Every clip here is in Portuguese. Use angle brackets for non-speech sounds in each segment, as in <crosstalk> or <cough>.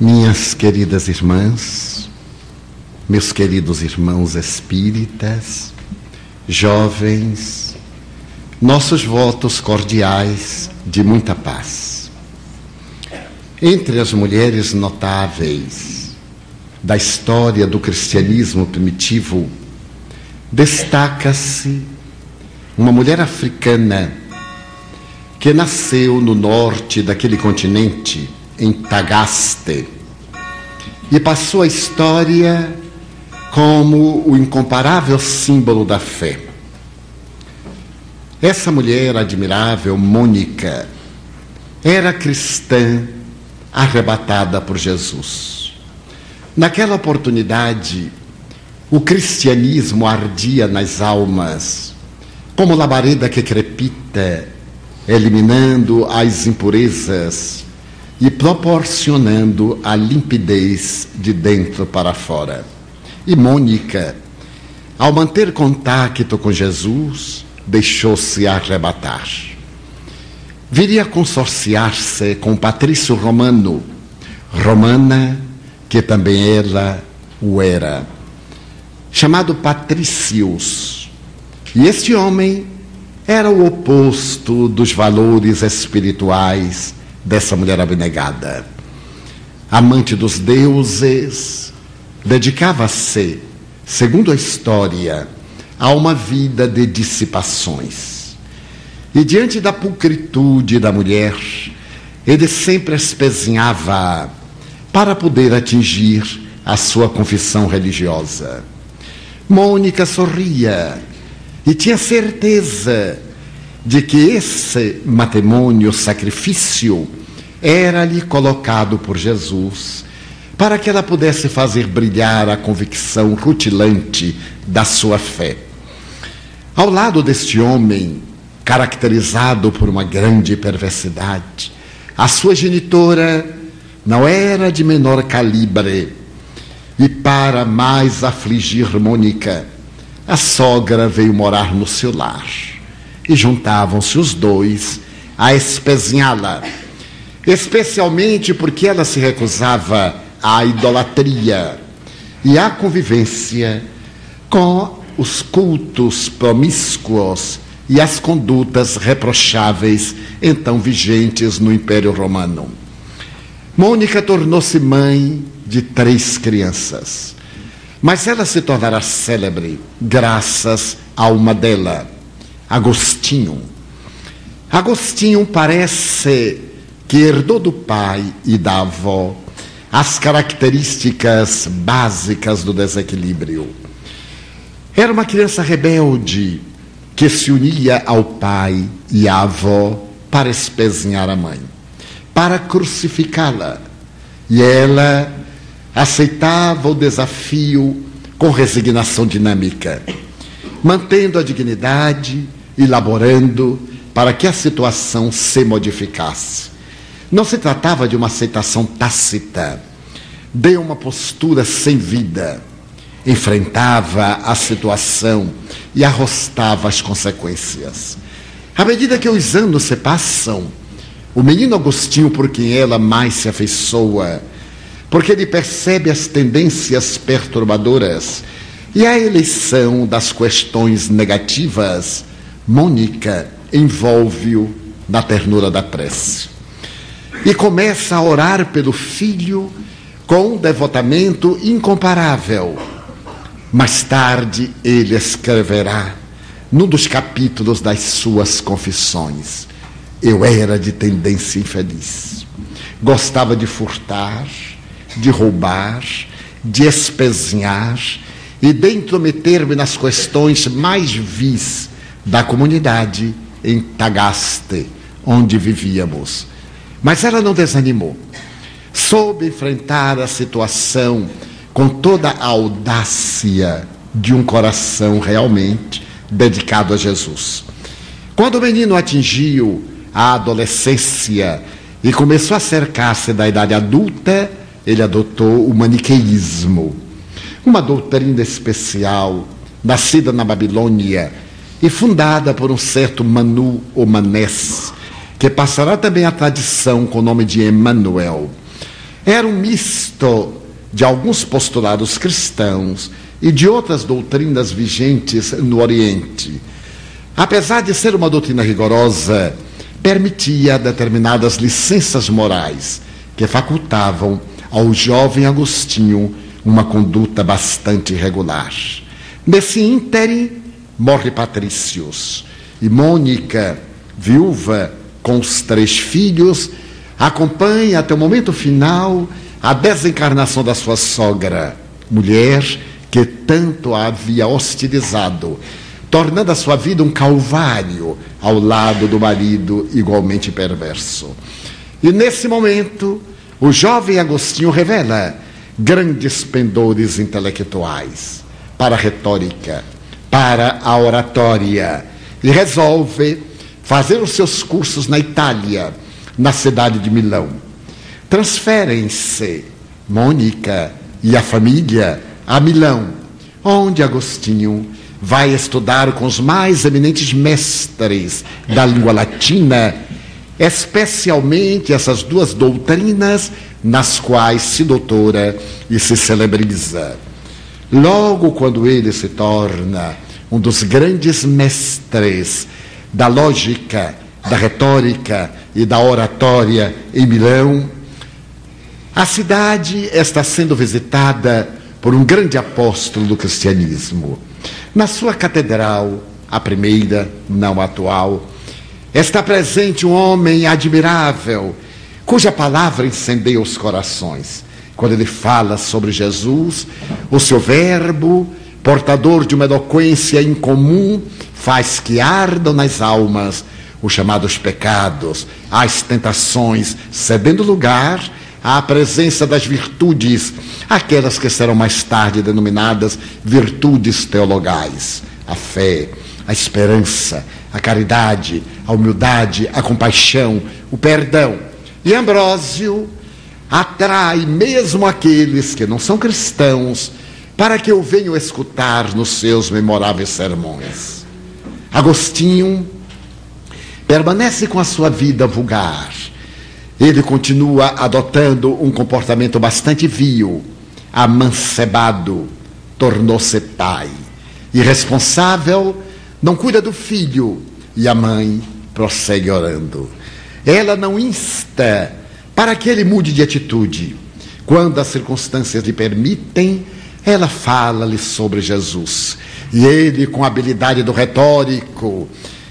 Minhas queridas irmãs, meus queridos irmãos espíritas, jovens, nossos votos cordiais de muita paz. Entre as mulheres notáveis da história do cristianismo primitivo, destaca-se uma mulher africana que nasceu no norte daquele continente, em Tagaste, e passou a história como o incomparável símbolo da fé. Essa mulher admirável, Mônica, era cristã arrebatada por Jesus. Naquela oportunidade, o cristianismo ardia nas almas, como labareda que crepita, eliminando as impurezas e proporcionando a limpidez de dentro para fora. E Mônica, ao manter contato com Jesus, deixou-se arrebatar. Viria consorciar-se com Patrício Romano, romana, que também ela o era, chamado Patricius. E este homem era o oposto dos valores espirituais dessa mulher abnegada. Amante dos deuses, dedicava-se, segundo a história, a uma vida de dissipações. E diante da pulcritude da mulher, ele sempre espezinhava para poder atingir a sua confissão religiosa. Mônica sorria e tinha certeza de que esse matrimônio sacrifício era-lhe colocado por Jesus para que ela pudesse fazer brilhar a convicção rutilante da sua fé. Ao lado deste homem, caracterizado por uma grande perversidade, a sua genitora não era de menor calibre. E para mais afligir Mônica, a sogra veio morar no seu lar e juntavam-se os dois a espezinhá-la, especialmente porque ela se recusava à idolatria e à convivência com os cultos promíscuos e as condutas reprocháveis então vigentes no Império Romano. Mônica tornou-se mãe de três crianças, mas ela se tornará célebre graças a uma delas Agostinho. Agostinho parece que herdou do pai e da avó as características básicas do desequilíbrio. Era uma criança rebelde que se unia ao pai e à avó para espezinhar a mãe, para crucificá-la. E ela aceitava o desafio com resignação dinâmica, mantendo a dignidade elaborando para que a situação se modificasse. Não se tratava de uma aceitação tácita, de uma postura sem vida. Enfrentava a situação e arrostava as consequências. À medida que os anos se passam, o menino Agostinho, por quem ela mais se afeiçoa, porque ele percebe as tendências perturbadoras e a eleição das questões negativas, Mônica envolve-o na ternura da prece. E começa a orar pelo filho com um devotamento incomparável. Mais tarde ele escreverá, num dos capítulos das suas confissões: Eu era de tendência infeliz. Gostava de furtar, de roubar, de espezinhar e de intrometer-me nas questões mais vis da comunidade em Tagaste, onde vivíamos. Mas ela não desanimou. Soube enfrentar a situação com toda a audácia de um coração realmente dedicado a Jesus. Quando o menino atingiu a adolescência e começou a cercar-se da idade adulta, ele adotou o maniqueísmo, uma doutrina especial, nascida na Babilônia, e fundada por um certo Manu ou Manés, que passará também a tradição com o nome de Emmanuel. Era um misto de alguns postulados cristãos e de outras doutrinas vigentes no Oriente. Apesar de ser uma doutrina rigorosa, permitia determinadas licenças morais que facultavam ao jovem Agostinho uma conduta bastante regular. Nesse ínterim, morre Patrícios e Mônica, viúva com os três filhos, acompanha até o momento final a desencarnação da sua sogra, mulher que tanto a havia hostilizado, tornando a sua vida um calvário ao lado do marido igualmente perverso. E nesse momento, o jovem Agostinho revela grandes pendores intelectuais para a retórica, para a oratória, e resolve fazer os seus cursos na Itália, na cidade de Milão. Transferem-se Mônica e a família a Milão, onde Agostinho vai estudar com os mais eminentes mestres da língua latina, especialmente essas duas doutrinas nas quais se doutora e se celebriza. Logo quando ele se torna um dos grandes mestres da lógica, da retórica e da oratória em Milão, a cidade está sendo visitada por um grande apóstolo do cristianismo. Na sua catedral, a primeira, não atual, está presente um homem admirável, cuja palavra incendeia os corações. Quando ele fala sobre Jesus, o seu verbo, portador de uma eloquência incomum, faz que ardam nas almas os chamados pecados, as tentações, cedendo lugar à presença das virtudes, aquelas que serão mais tarde denominadas virtudes teologais: a fé, a esperança, a caridade, a humildade, a compaixão, o perdão. E Ambrósio atrai mesmo aqueles que não são cristãos para que o venham escutar nos seus memoráveis sermões. Agostinho permanece com a sua vida vulgar ele continua adotando um comportamento bastante vil, amancebado, tornou-se pai. Irresponsável, não cuida do filho e a mãe prossegue orando. Ela não insta para que ele mude de atitude. Quando as circunstâncias lhe permitem, ela fala-lhe sobre Jesus. E ele, com a habilidade do retórico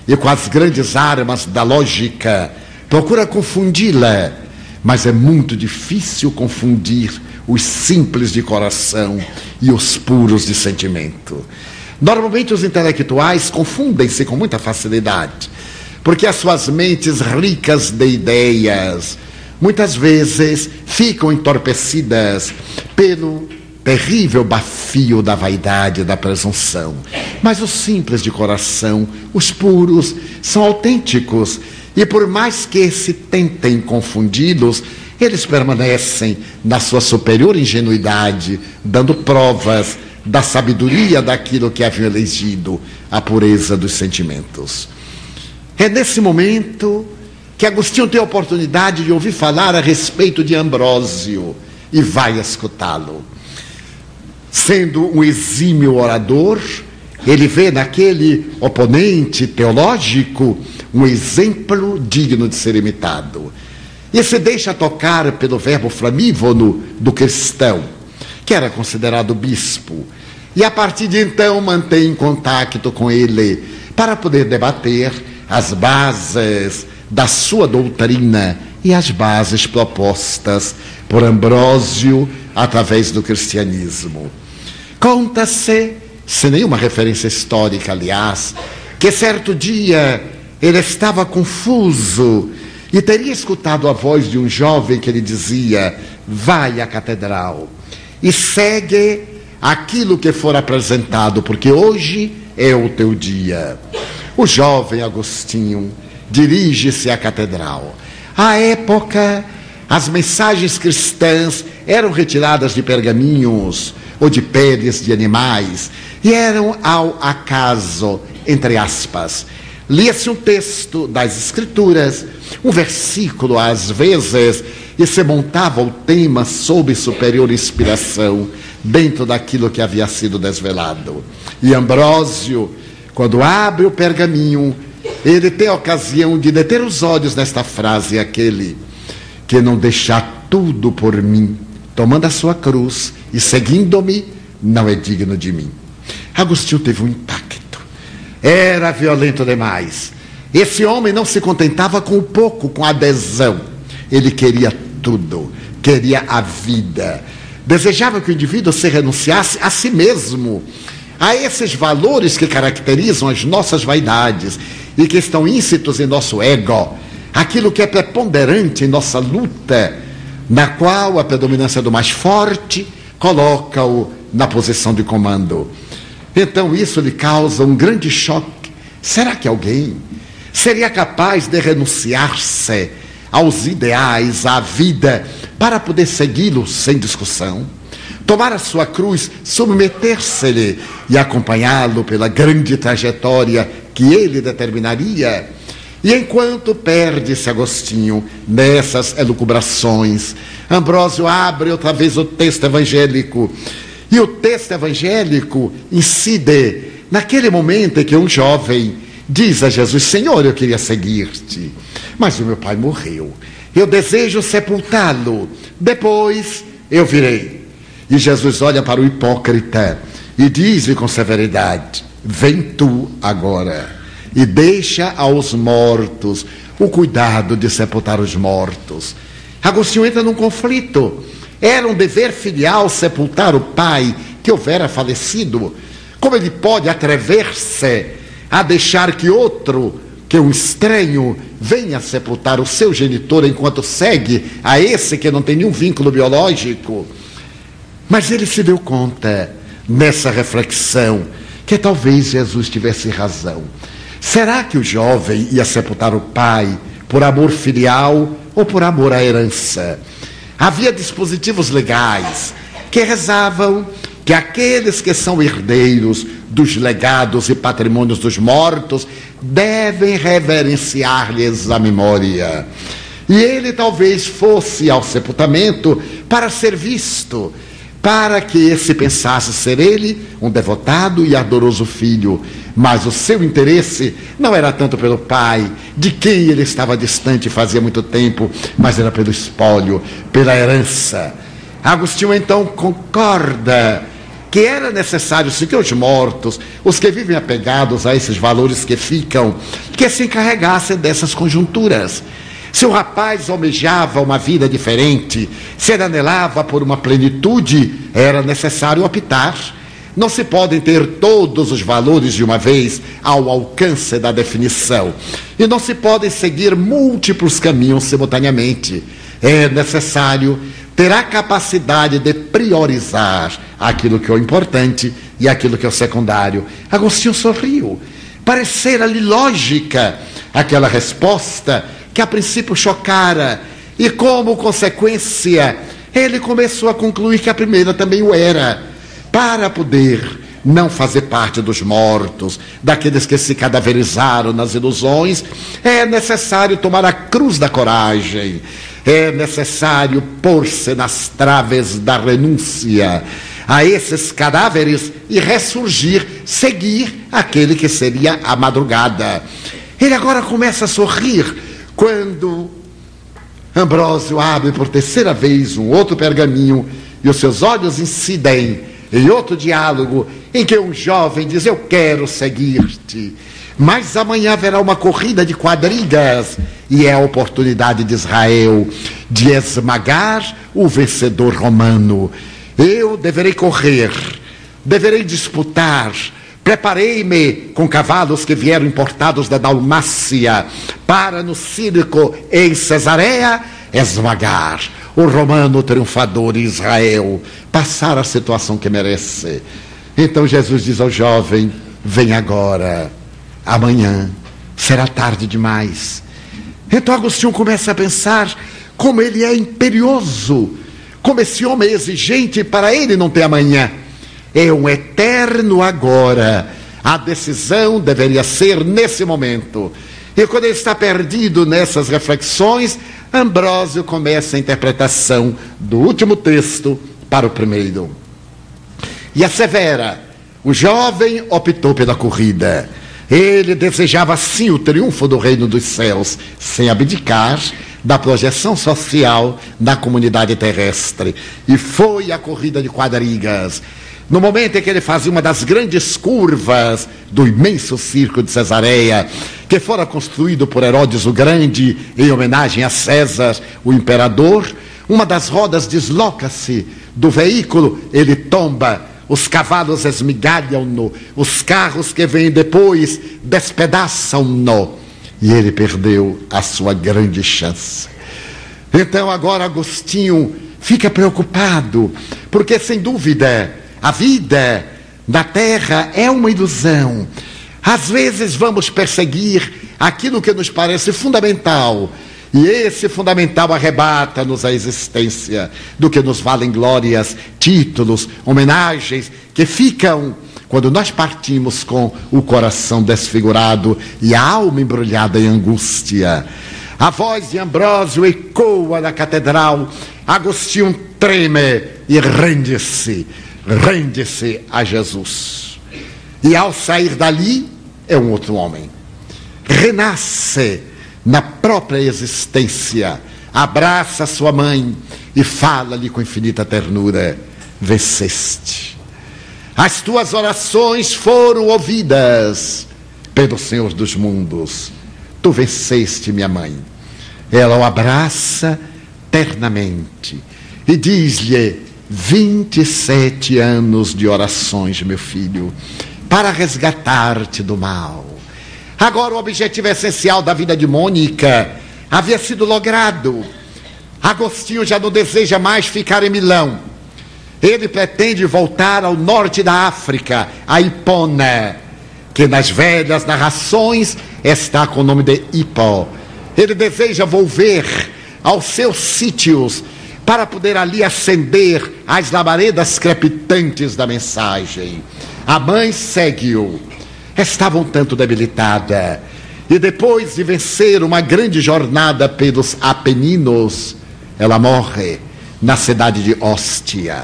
e com as grandes armas da lógica, procura confundi-la, mas é muito difícil confundir os simples de coração e os puros de sentimento. Normalmente os intelectuais confundem-se com muita facilidade, porque as suas mentes ricas de ideias muitas vezes ficam entorpecidas pelo terrível bafio da vaidade e da presunção. Mas os simples de coração, os puros, são autênticos e por mais que se tentem confundi-los, eles permanecem na sua superior ingenuidade, dando provas da sabedoria daquilo que haviam elegido, a pureza dos sentimentos. É nesse momento que Agostinho tem a oportunidade de ouvir falar a respeito de Ambrósio e vai escutá-lo. Sendo um exímio orador, ele vê naquele oponente teológico um exemplo digno de ser imitado. E se deixa tocar pelo verbo flamívono do cristão, que era considerado bispo, e a partir de então mantém contato com ele para poder debater as bases da sua doutrina e as bases propostas por Ambrósio através do cristianismo. Conta-se, sem nenhuma referência histórica, aliás, que certo dia ele estava confuso e teria escutado a voz de um jovem que lhe dizia: Vai à catedral e segue aquilo que for apresentado, porque hoje é o teu dia. O jovem Agostinho dirige-se à catedral. À época, as mensagens cristãs eram retiradas de pergaminhos ou de peles de animais e eram ao acaso, entre aspas lia-se um texto das Escrituras, um versículo às vezes, e se montava o tema sob superior inspiração, dentro daquilo que havia sido desvelado. E Ambrósio, quando abre o pergaminho, ele tem a ocasião de deter os olhos nesta frase, aquele que não deixar tudo por mim, tomando a sua cruz e seguindo-me, não é digno de mim. Agostinho teve um impacto. Era violento demais. Esse homem não se contentava com o pouco, com a adesão. Ele queria tudo, queria a vida. Desejava que o indivíduo se renunciasse a si mesmo, a esses valores que caracterizam as nossas vaidades e que estão íncitos em nosso ego, aquilo que é preponderante em nossa luta, na qual a predominância do mais forte coloca-o na posição de comando. Então isso lhe causa um grande choque. Será que alguém seria capaz de renunciar-se aos ideais, à vida, para poder segui-lo sem discussão? Tomar a sua cruz, submeter-se-lhe e acompanhá-lo pela grande trajetória que ele determinaria? E enquanto perde-se Agostinho nessas elucubrações, Ambrósio abre outra vez o texto evangélico e o texto evangélico incide naquele momento em que um jovem diz a Jesus: Senhor, eu queria seguir-te, mas o meu pai morreu. Eu desejo sepultá-lo. Depois eu virei. E Jesus olha para o hipócrita e diz-lhe com severidade: Vem tu agora e deixa aos mortos o cuidado de sepultar os mortos. Agostinho entra num conflito. Era um dever filial sepultar o pai que houvera falecido. Como ele pode atrever-se a deixar que outro, que um estranho, venha sepultar o seu genitor enquanto segue a esse que não tem nenhum vínculo biológico? Mas ele se deu conta, nessa reflexão, que talvez Jesus tivesse razão. Será que o jovem ia sepultar o pai por amor filial ou por amor à herança? Havia dispositivos legais que rezavam que aqueles que são herdeiros dos legados e patrimônios dos mortos devem reverenciar-lhes a memória. E ele talvez fosse ao sepultamento para ser visto, para que esse pensasse ser ele um devotado e ardoroso filho, mas o seu interesse não era tanto pelo pai, de quem ele estava distante fazia muito tempo, mas era pelo espólio, pela herança. Agostinho então concorda que era necessário sim que os mortos, os que vivem apegados a esses valores que ficam, que se encarregassem dessas conjunturas. Se o rapaz almejava uma vida diferente, se ele anelava por uma plenitude, era necessário optar não se podem ter todos os valores de uma vez ao alcance da definição. E não se podem seguir múltiplos caminhos simultaneamente. É necessário ter a capacidade de priorizar aquilo que é o importante e aquilo que é o secundário. Agostinho sorriu. Parecera-lhe lógica aquela resposta que a princípio chocara, e como consequência, ele começou a concluir que a primeira também o era para poder não fazer parte dos mortos, daqueles que se cadaverizaram nas ilusões, é necessário tomar a cruz da coragem, é necessário pôr-se nas traves da renúncia a esses cadáveres e ressurgir, seguir aquele que seria a madrugada. Ele agora começa a sorrir quando Ambrósio abre por terceira vez um outro pergaminho e os seus olhos incidem em outro diálogo, em que um jovem diz: Eu quero seguir-te. Mas amanhã haverá uma corrida de quadrigas e é a oportunidade de Israel de esmagar o vencedor romano. Eu deverei correr, deverei disputar. Preparei-me com cavalos que vieram importados da Dalmácia para no circo em Cesareia esmagar o romano triunfador Israel, passar a situação que merece. Então Jesus diz ao jovem: Vem agora, amanhã será tarde demais. Então Agostinho começa a pensar como ele é imperioso, como esse homem é exigente para ele não ter amanhã. É um eterno agora. A decisão deveria ser nesse momento. E quando ele está perdido nessas reflexões, Ambrósio começa a interpretação do último texto para o primeiro. E a Severa, o jovem optou pela corrida. Ele desejava sim o triunfo do reino dos céus, sem abdicar da projeção social na comunidade terrestre. E foi a corrida de quadrigas. No momento em que ele fazia uma das grandes curvas do imenso circo de Cesareia, que fora construído por Herodes o Grande em homenagem a César, o imperador, uma das rodas desloca-se do veículo, ele tomba, os cavalos esmigalham-no, os carros que vêm depois despedaçam-no, e ele perdeu a sua grande chance. Então agora Agostinho fica preocupado, porque sem dúvida a vida na terra é uma ilusão. Às vezes vamos perseguir aquilo que nos parece fundamental. E esse fundamental arrebata-nos a existência do que nos valem glórias, títulos, homenagens, que ficam quando nós partimos com o coração desfigurado e a alma embrulhada em angústia. A voz de Ambrósio ecoa na catedral, Agostinho treme e rende-se rende-se a Jesus. E ao sair dali, é um outro homem. Renasce na própria existência, abraça sua mãe e fala-lhe com infinita ternura: Venceste. As tuas orações foram ouvidas pelo Senhor dos mundos. Tu venceste, minha mãe. Ela o abraça ternamente e diz-lhe: 27 anos de orações, meu filho, para resgatar-te do mal. Agora, o objetivo essencial da vida de Mônica havia sido logrado. Agostinho já não deseja mais ficar em Milão. Ele pretende voltar ao norte da África, a Hipona, que nas velhas narrações está com o nome de Hipó. Ele deseja volver aos seus sítios para poder ali acender as labaredas crepitantes da mensagem. A mãe segue-o. Estava um tanto debilitada. E depois de vencer uma grande jornada pelos Apeninos, ela morre na cidade de Hóstia.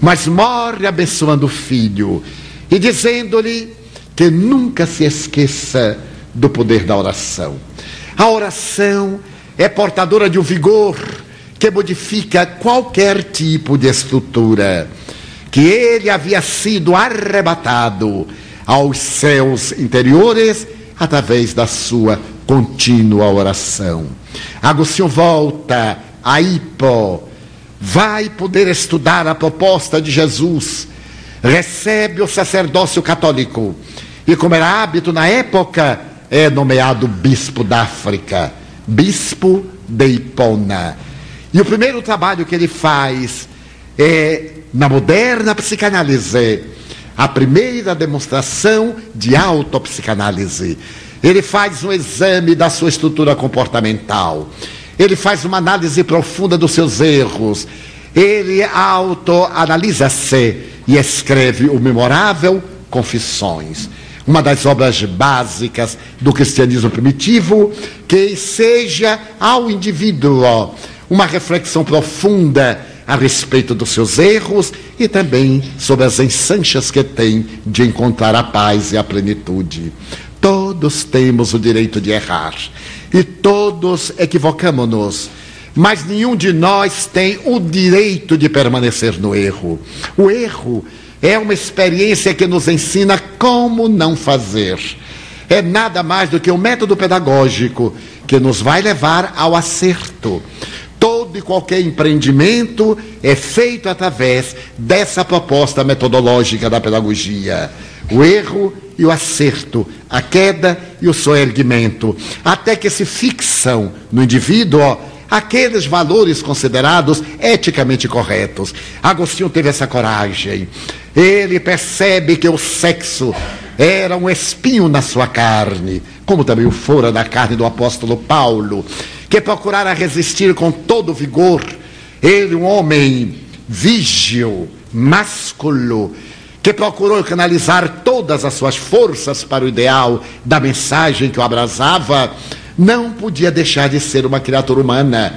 Mas morre abençoando o filho e dizendo-lhe que nunca se esqueça do poder da oração. A oração é portadora de um vigor que modifica qualquer tipo de estrutura, que ele havia sido arrebatado aos céus interiores através da sua contínua oração. Agostinho volta a Hipó, vai poder estudar a proposta de Jesus, recebe o sacerdócio católico e, como era hábito na época, é nomeado bispo da África, bispo de Hipona. E o primeiro trabalho que ele faz é, na moderna psicanálise, a primeira demonstração de autopsicanálise. Ele faz um exame da sua estrutura comportamental. Ele faz uma análise profunda dos seus erros. Ele autoanalisa-se e escreve o memorável Confissões uma das obras básicas do cristianismo primitivo, que seja ao indivíduo uma reflexão profunda a respeito dos seus erros e também sobre as ensanchas que tem de encontrar a paz e a plenitude. Todos temos o direito de errar e todos equivocamos-nos, mas nenhum de nós tem o direito de permanecer no erro. O erro é uma experiência que nos ensina como não fazer. É nada mais do que um método pedagógico que nos vai levar ao acerto todo e qualquer empreendimento é feito através dessa proposta metodológica da pedagogia. O erro e o acerto, a queda e o soerguimento, até que se fixam no indivíduo aqueles valores considerados eticamente corretos. Agostinho teve essa coragem. Ele percebe que o sexo era um espinho na sua carne, como também o fora da carne do apóstolo Paulo que procurara resistir com todo vigor. Ele, um homem vígil, másculo, que procurou canalizar todas as suas forças para o ideal da mensagem que o abrasava, não podia deixar de ser uma criatura humana.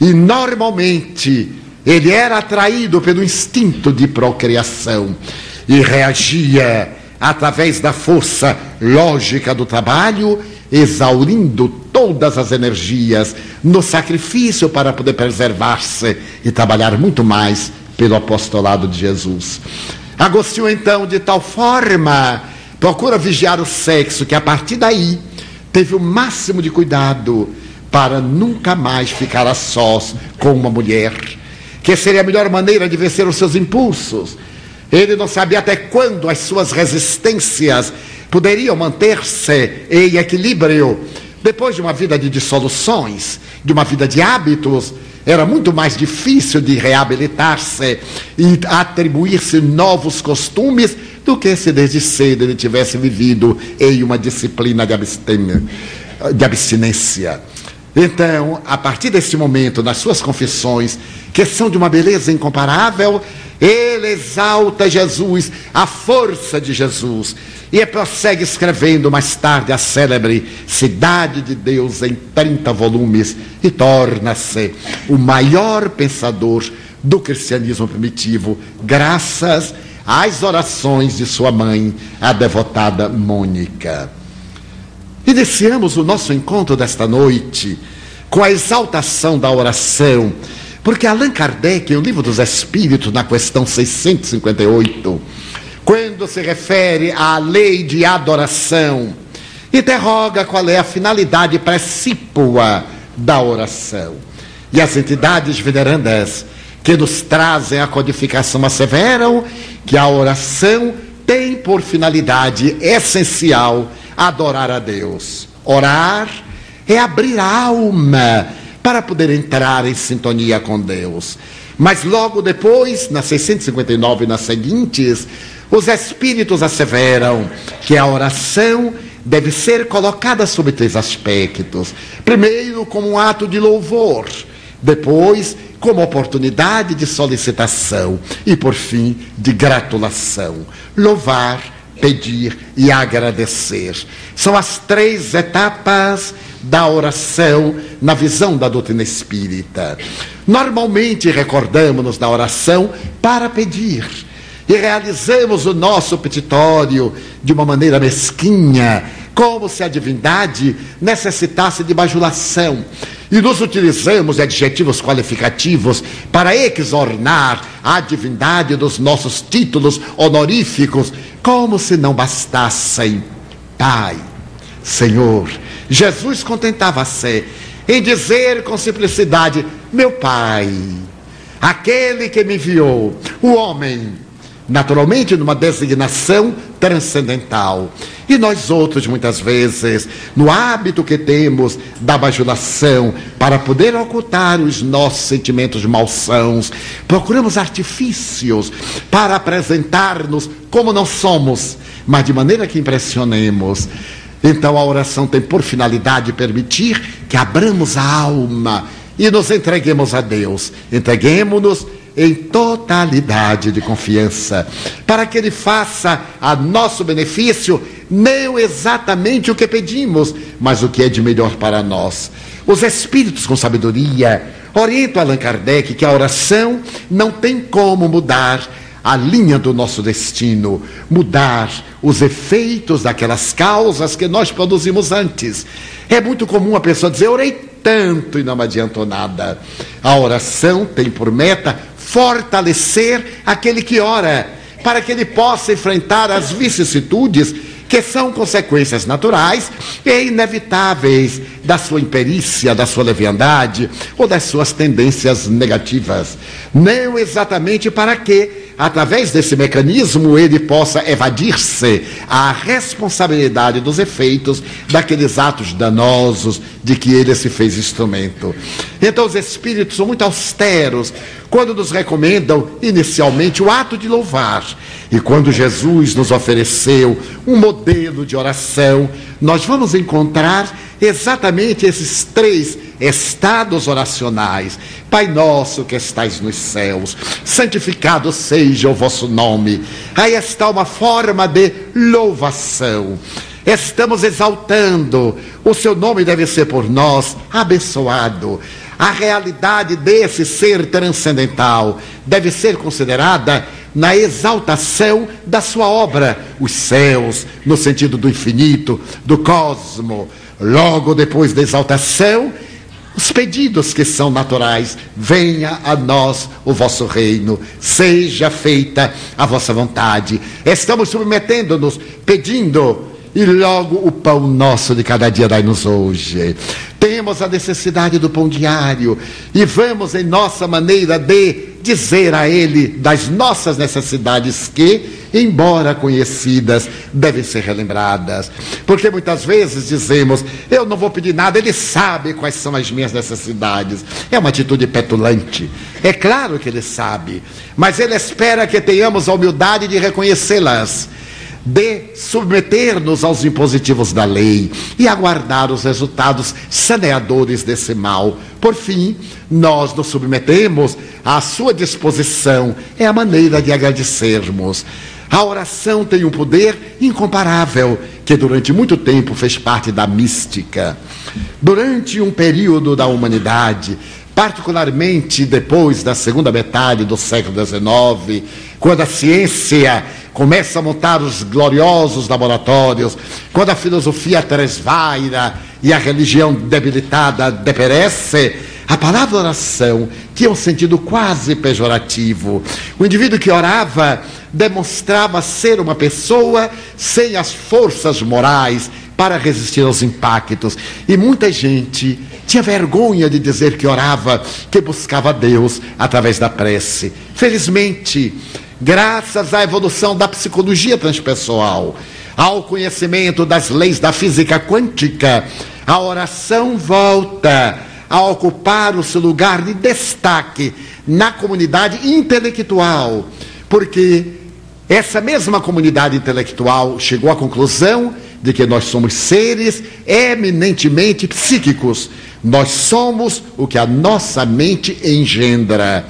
E normalmente ele era atraído pelo instinto de procriação e reagia através da força lógica do trabalho, exaurindo todas as energias no sacrifício para poder preservar-se e trabalhar muito mais pelo apostolado de Jesus. Agostinho, então, de tal forma, procura vigiar o sexo, que a partir daí teve o máximo de cuidado para nunca mais ficar a sós com uma mulher, que seria a melhor maneira de vencer os seus impulsos. Ele não sabia até quando as suas resistências poderiam manter-se em equilíbrio. Depois de uma vida de dissoluções, de uma vida de hábitos, era muito mais difícil de reabilitar-se e atribuir-se novos costumes do que se desde cedo ele tivesse vivido em uma disciplina de, abstinência. Então, a partir desse momento, nas suas confissões, que são de uma beleza incomparável, ele exalta Jesus, a força de Jesus, e prossegue escrevendo mais tarde a célebre Cidade de Deus em 30 volumes e torna-se o maior pensador do cristianismo primitivo, graças às orações de sua mãe, a devotada Mônica. Iniciamos o nosso encontro desta noite com a exaltação da oração porque Allan Kardec, o livro dos Espíritos, na questão 658, quando se refere à lei de adoração, interroga qual é a finalidade precípua da oração. E as entidades venerandas que nos trazem a codificação asseveram que a oração tem por finalidade essencial adorar a Deus. Orar é abrir a alma para poder entrar em sintonia com Deus. Mas logo depois, na 659 e nas seguintes, os espíritos asseveram que a oração deve ser colocada sob três aspectos. Primeiro, como um ato de louvor, depois, como oportunidade de solicitação e, por fim, de gratulação. Louvar, pedir e agradecer. São as três etapas da oração na visão da doutrina espírita. Normalmente recordamos-nos da oração para pedir e realizamos o nosso petitório de uma maneira mesquinha, como se a divindade necessitasse de bajulação. E nos utilizamos de adjetivos qualificativos para exornar a divindade dos nossos títulos honoríficos, como se não bastassem. Pai, Senhor, Jesus contentava-se em dizer com simplicidade: Meu Pai, aquele que me enviou, o homem, naturalmente numa designação transcendental. E nós outros, muitas vezes, no hábito que temos da bajulação, para poder ocultar os nossos sentimentos malsãos, procuramos artifícios para apresentar-nos como não somos, mas de maneira que impressionemos. Então a oração tem por finalidade permitir que abramos a alma e nos entreguemos a Deus. Entreguemos-nos em totalidade de confiança, para que Ele faça a nosso benefício não exatamente o que pedimos, mas o que é de melhor para nós. Os Espíritos com sabedoria orientam Allan Kardec que a oração não tem como mudar a linha do nosso destino, mudar os efeitos daquelas causas que nós produzimos antes. É muito comum a pessoa dizer: orei tanto e não adiantou nada. A oração tem por meta fortalecer aquele que ora, para que ele possa enfrentar as vicissitudes que são consequências naturais e inevitáveis da sua imperícia, da sua leviandade ou das suas tendências negativas. Não exatamente para que através desse mecanismo, ele possa evadir-se à responsabilidade dos efeitos daqueles atos danosos de que ele se fez instrumento. Então, os espíritos são muito austeros quando nos recomendam inicialmente o ato de louvar. E quando Jesus nos ofereceu um modelo de oração, nós vamos encontrar exatamente esses três estados oracionais. Pai nosso que estais nos céus, santificado seja o vosso nome. Aí está uma forma de louvação. Estamos exaltando, o seu nome deve ser por nós abençoado. A realidade desse ser transcendental deve ser considerada na exaltação da sua obra, os céus, no sentido do infinito, do cosmo. Logo depois da exaltação, os pedidos que são naturais, venha a nós o vosso reino, seja feita a vossa vontade. Estamos submetendo-nos, pedindo e logo o pão nosso de cada dia dai-nos hoje. Temos a necessidade do pão diário e vamos em nossa maneira de dizer a Ele das nossas necessidades que, embora conhecidas, devem ser relembradas. Porque muitas vezes dizemos, eu não vou pedir nada, Ele sabe quais são as minhas necessidades. É uma atitude petulante. É claro que Ele sabe, mas Ele espera que tenhamos a humildade de reconhecê-las de submeter-nos aos impositivos da lei e aguardar os resultados saneadores desse mal. Por fim, nós nos submetemos à sua disposição, é a maneira de agradecermos. A oração tem um poder incomparável, que durante muito tempo fez parte da mística. Durante um período da humanidade, particularmente depois da segunda metade do século XIX, quando a ciência começa a montar os gloriosos laboratórios, quando a filosofia tresvaira e a religião debilitada deperece, a palavra oração tinha um sentido quase pejorativo. O indivíduo que orava demonstrava ser uma pessoa sem as forças morais para resistir aos impactos. E muita gente tinha vergonha de dizer que orava, que buscava Deus através da prece. Felizmente, graças à evolução da psicologia transpessoal, ao conhecimento das leis da física quântica, a oração volta a ocupar o seu lugar de destaque na comunidade intelectual, porque essa mesma comunidade intelectual chegou à conclusão de que nós somos seres eminentemente psíquicos. Nós somos o que a nossa mente engendra.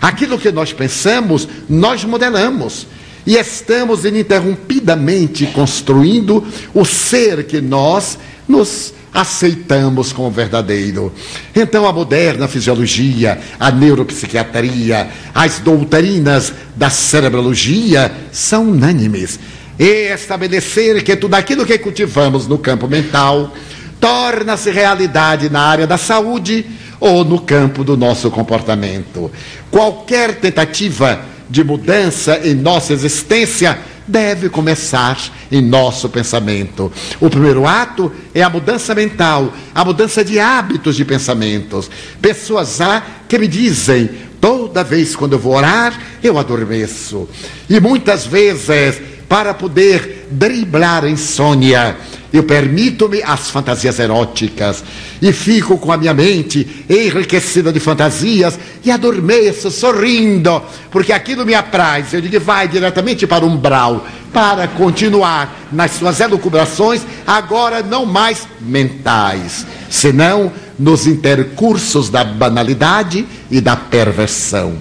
Aquilo que nós pensamos, nós modelamos. E estamos ininterrompidamente construindo o ser que nós nos aceitamos como verdadeiro. Então, a moderna fisiologia, a neuropsiquiatria, as doutrinas da cerebrologia são unânimes. E estabelecer que tudo aquilo que cultivamos no campo mental torna-se realidade na área da saúde ou no campo do nosso comportamento. Qualquer tentativa de mudança em nossa existência deve começar em nosso pensamento. O primeiro ato é a mudança mental, a mudança de hábitos de pensamentos. Pessoas há que me dizem, toda vez quando eu vou orar, eu adormeço. E muitas vezes, para poder driblar a insônia, eu permito-me as fantasias eróticas e fico com a minha mente enriquecida de fantasias e adormeço sorrindo, porque aquilo me apraz. Eu digo, vai diretamente para o umbral para continuar nas suas elucubrações, agora não mais mentais, senão nos intercursos da banalidade e da perversão.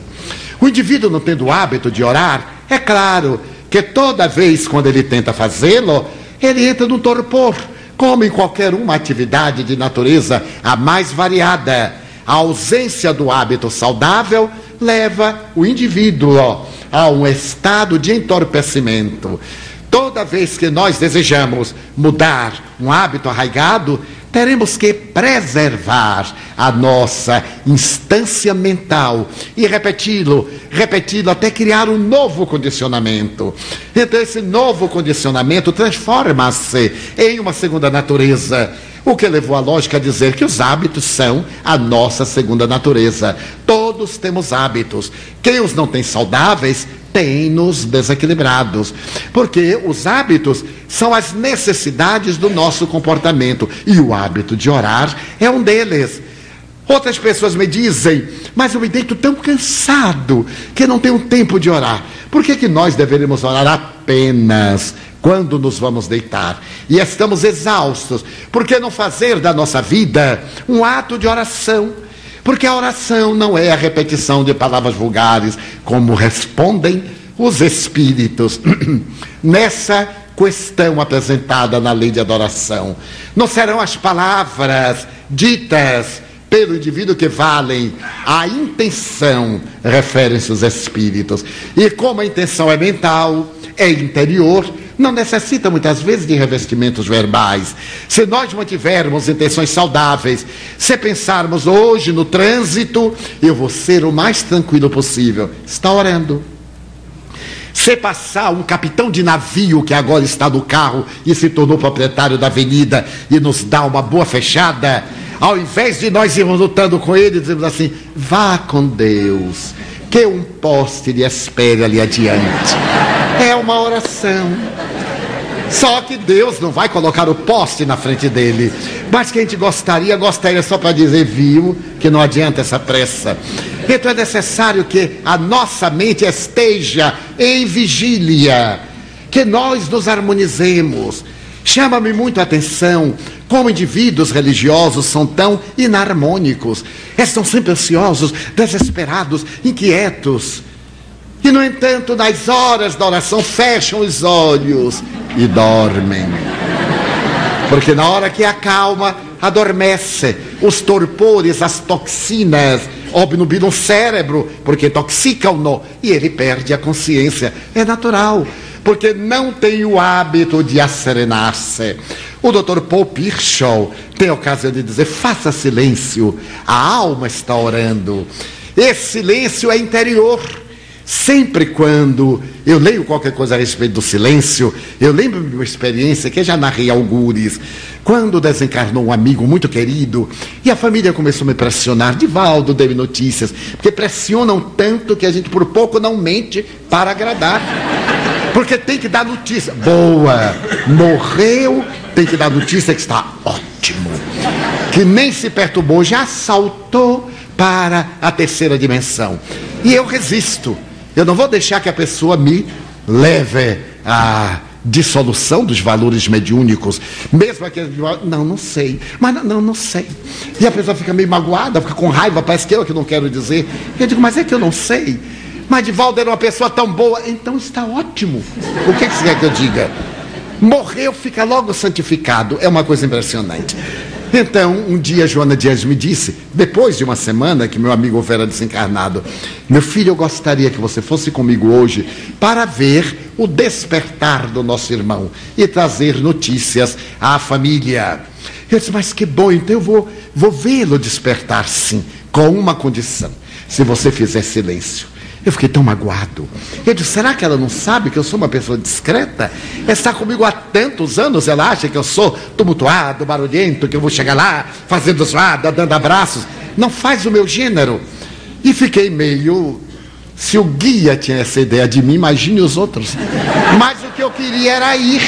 O indivíduo não tendo o hábito de orar, é claro que toda vez quando ele tenta fazê-lo, ele entra no torpor, como em qualquer uma atividade de natureza a mais variada. A ausência do hábito saudável leva o indivíduo a um estado de entorpecimento. Toda vez que nós desejamos mudar um hábito arraigado, teremos que preservar a nossa instância mental e repeti-lo, repeti-lo até criar um novo condicionamento. Então, esse novo condicionamento transforma-se em uma segunda natureza. O que levou a lógica a dizer que os hábitos são a nossa segunda natureza. Todos temos hábitos. Quem os não tem saudáveis tem-nos desequilibrados. Porque os hábitos são as necessidades do nosso comportamento. E o hábito de orar é um deles. Outras pessoas me dizem, mas eu me deito tão cansado que não tenho tempo de orar. Por que, que nós deveríamos orar apenas quando nos vamos deitar? E estamos exaustos. Por que não fazer da nossa vida um ato de oração? Porque a oração não é a repetição de palavras vulgares, como respondem os espíritos <clears throat> nessa questão apresentada na lei de adoração. Não serão as palavras ditas pelo indivíduo que valem a intenção, referem-se os espíritos. E como a intenção é mental, é interior, não necessita muitas vezes de revestimentos verbais. Se nós mantivermos intenções saudáveis, se pensarmos hoje no trânsito, eu vou ser o mais tranquilo possível. Está orando. Se passar um capitão de navio que agora está no carro e se tornou proprietário da avenida e nos dá uma boa fechada, ao invés de nós irmos lutando com ele, dizemos assim: vá com Deus, que um poste lhe espere ali adiante. É uma oração. Só que Deus não vai colocar o poste na frente dele. Mas que a gente gostaria, gostaria só para dizer, viu, que não adianta essa pressa. Então é necessário que a nossa mente esteja em vigília, que nós nos harmonizemos. Chama-me muito a atenção como indivíduos religiosos são tão inarmônicos. Estão sempre ansiosos, desesperados, inquietos. E, no entanto, nas horas da oração, fecham os olhos e dormem. Porque na hora que acalma, adormece. Os torpores, as toxinas, obnubilam o cérebro, porque toxicam-no. E ele perde a consciência. É natural, porque não tem o hábito de acerenar-se. O Dr. Paul Pirschow tem a ocasião de dizer: faça silêncio, a alma está orando. Esse silêncio é interior. Sempre quando eu leio qualquer coisa a respeito do silêncio, eu lembro de uma experiência que já narrei algures. Quando desencarnou um amigo muito querido e a família começou a me pressionar, Divaldo, dê notícias, porque pressionam tanto que a gente por pouco não mente para agradar. Porque tem que dar notícia. Boa, morreu, tem que dar notícia que está ótimo. Que nem se perturbou, já saltou para a terceira dimensão. E eu resisto. Eu não vou deixar que a pessoa me leve à dissolução dos valores mediúnicos, mesmo aqueles não, não sei, mas não, não, não sei. E a pessoa fica meio magoada, fica com raiva, parece que eu que não quero dizer. Eu digo, mas é que eu não sei. Mas Divaldo era uma pessoa tão boa, então está ótimo. O que, é que você quer que eu diga? Morreu, fica logo santificado. É uma coisa impressionante. Então, um dia Joana Dias me disse, depois de uma semana que meu amigo houvera desencarnado, meu filho, eu gostaria que você fosse comigo hoje para ver o despertar do nosso irmão e trazer notícias à família. Eu disse, mas que bom, então eu vou, vou vê-lo despertar sim, com uma condição: se você fizer silêncio. Eu fiquei tão magoado. Eu disse: será que ela não sabe que eu sou uma pessoa discreta? Ela está comigo há tantos anos, ela acha que eu sou tumultuado, barulhento, que eu vou chegar lá fazendo zoada, dando abraços. Não faz o meu gênero. E fiquei meio. Se o guia tinha essa ideia de mim, imagine os outros. Mas o que eu queria era ir.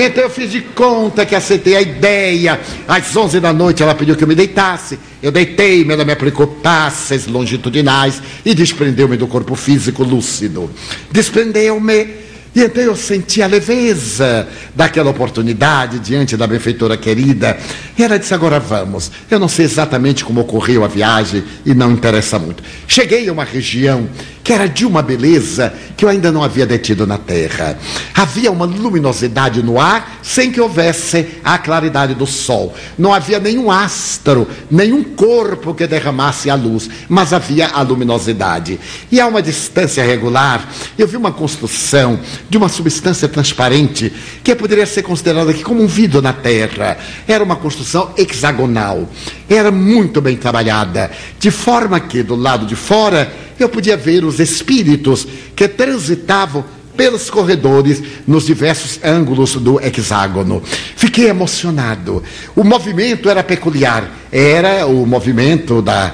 Então eu fiz de conta que aceitei a ideia. Às 11 da noite ela pediu que eu me deitasse. Eu deitei-me, ela me aplicou passes longitudinais e desprendeu-me do corpo físico lúcido. Desprendeu-me e então eu senti a leveza daquela oportunidade diante da benfeitora querida. E ela disse: Agora vamos. Eu não sei exatamente como ocorreu a viagem e não interessa muito. Cheguei a uma região que era de uma beleza que eu ainda não havia detido na terra. Havia uma luminosidade no ar sem que houvesse a claridade do sol. Não havia nenhum astro, nenhum corpo que derramasse a luz, mas havia a luminosidade. E a uma distância regular, eu vi uma construção de uma substância transparente que poderia ser considerada aqui como um vidro na terra. Era uma construção hexagonal. Era muito bem trabalhada, de forma que do lado de fora eu podia ver os espíritos que transitavam pelos corredores nos diversos ângulos do hexágono. Fiquei emocionado. O movimento era peculiar, era o movimento da,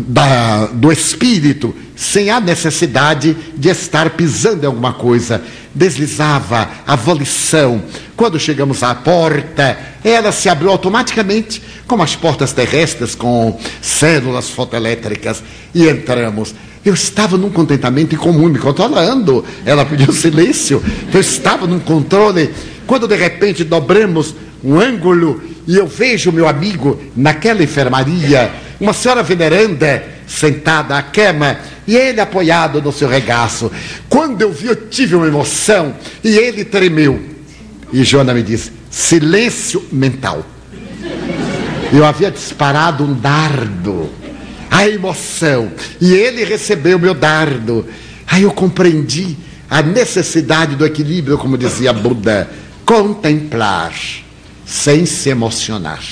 da, do espírito, sem a necessidade de estar pisando em alguma coisa. Deslizava a volição. Quando chegamos à porta, ela se abriu automaticamente, como as portas terrestres com células fotoelétricas, e entramos. Eu estava num contentamento incomum, me controlando. Ela pediu <laughs> silêncio. Eu estava num controle. Quando de repente dobramos um ângulo e eu vejo meu amigo naquela enfermaria uma senhora veneranda sentada à cama e ele apoiado no seu regaço. Quando eu vi, eu tive uma emoção e ele tremeu. E Joana me disse: silêncio mental. Eu havia disparado um dardo, a emoção, e ele recebeu meu dardo. Aí eu compreendi a necessidade do equilíbrio, como dizia Buda, contemplar sem se emocionar.